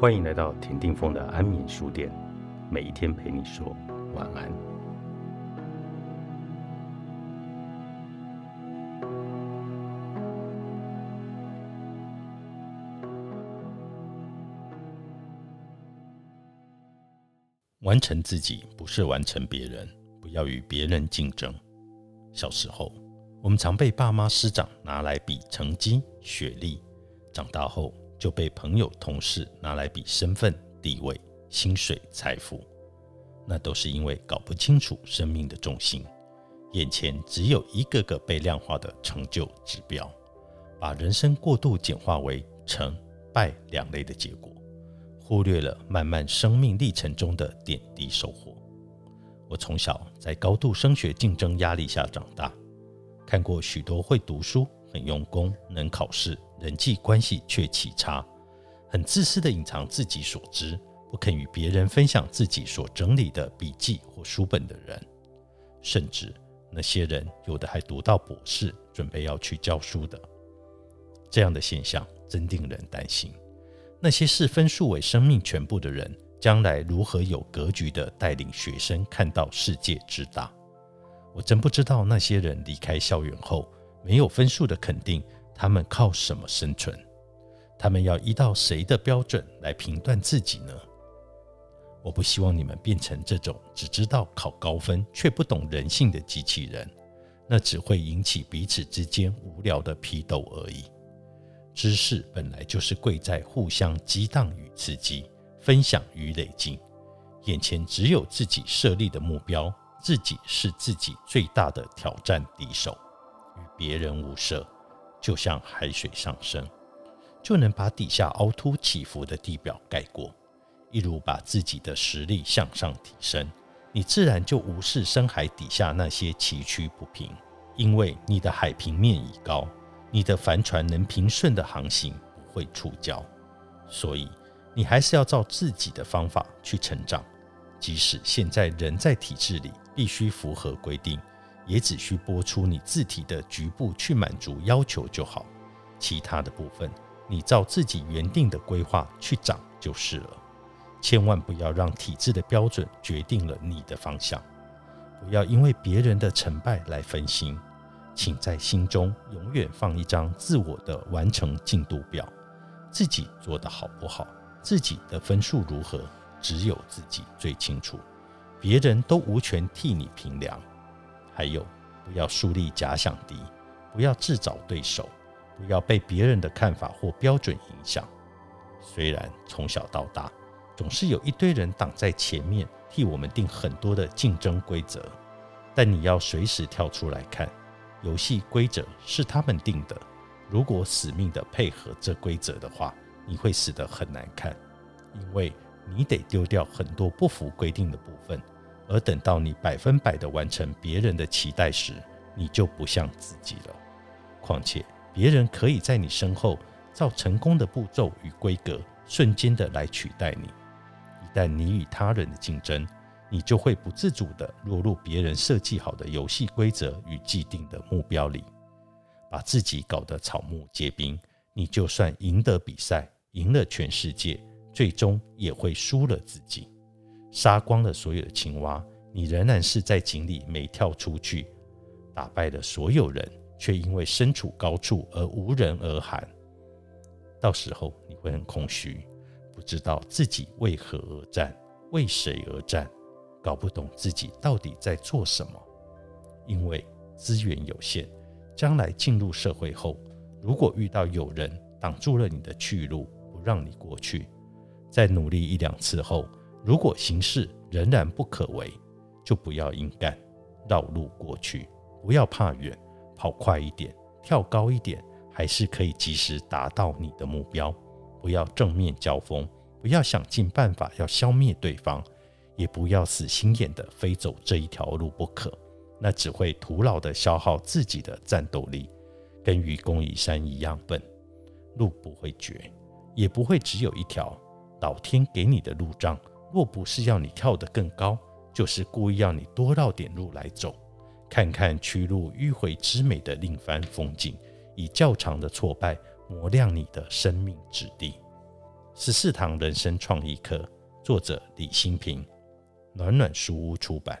欢迎来到田定峰的安眠书店，每一天陪你说晚安。完成自己不是完成别人，不要与别人竞争。小时候，我们常被爸妈师长拿来比成绩、学历；长大后，就被朋友、同事拿来比身份、地位、薪水、财富。那都是因为搞不清楚生命的重心，眼前只有一个个被量化的成就指标，把人生过度简化为成败两类的结果，忽略了漫漫生命历程中的点滴收获。我从小在高度升学竞争压力下长大，看过许多会读书、很用功、能考试、人际关系却奇差、很自私的隐藏自己所知、不肯与别人分享自己所整理的笔记或书本的人，甚至那些人有的还读到博士，准备要去教书的。这样的现象真令人担心。那些视分数为生命全部的人。将来如何有格局地带领学生看到世界之大？我真不知道那些人离开校园后没有分数的肯定，他们靠什么生存？他们要依照谁的标准来评断自己呢？我不希望你们变成这种只知道考高分却不懂人性的机器人，那只会引起彼此之间无聊的批斗而已。知识本来就是贵在互相激荡与刺激。分享与累积，眼前只有自己设立的目标，自己是自己最大的挑战敌手，别人无涉，就像海水上升，就能把底下凹凸起伏的地表盖过。一如把自己的实力向上提升，你自然就无视深海底下那些崎岖不平，因为你的海平面已高，你的帆船能平顺的航行，不会触礁，所以。你还是要照自己的方法去成长，即使现在人在体制里必须符合规定，也只需播出你自体的局部去满足要求就好，其他的部分你照自己原定的规划去长就是了。千万不要让体制的标准决定了你的方向，不要因为别人的成败来分心，请在心中永远放一张自我的完成进度表，自己做得好不好？自己的分数如何，只有自己最清楚，别人都无权替你评量。还有，不要树立假想敌，不要自找对手，不要被别人的看法或标准影响。虽然从小到大，总是有一堆人挡在前面，替我们定很多的竞争规则，但你要随时跳出来看，游戏规则是他们定的。如果死命的配合这规则的话，你会死得很难看，因为你得丢掉很多不符规定的部分，而等到你百分百的完成别人的期待时，你就不像自己了。况且，别人可以在你身后照成功的步骤与规格，瞬间的来取代你。一旦你与他人的竞争，你就会不自主的落入别人设计好的游戏规则与既定的目标里，把自己搞得草木皆兵。你就算赢得比赛。赢了全世界，最终也会输了自己。杀光了所有的青蛙，你仍然是在井里没跳出去。打败了所有人，却因为身处高处而无人而喊。到时候你会很空虚，不知道自己为何而战，为谁而战，搞不懂自己到底在做什么。因为资源有限，将来进入社会后，如果遇到有人挡住了你的去路，不让你过去，在努力一两次后，如果形势仍然不可为，就不要硬干，绕路过去。不要怕远，跑快一点，跳高一点，还是可以及时达到你的目标。不要正面交锋，不要想尽办法要消灭对方，也不要死心眼的非走这一条路不可，那只会徒劳的消耗自己的战斗力，跟愚公移山一样笨，路不会绝。也不会只有一条，老天给你的路障，若不是要你跳得更高，就是故意要你多绕点路来走，看看曲路迂回之美的另番风景，以较长的挫败磨亮你的生命质地。十四堂人生创意课，作者李新平，暖暖书屋出版。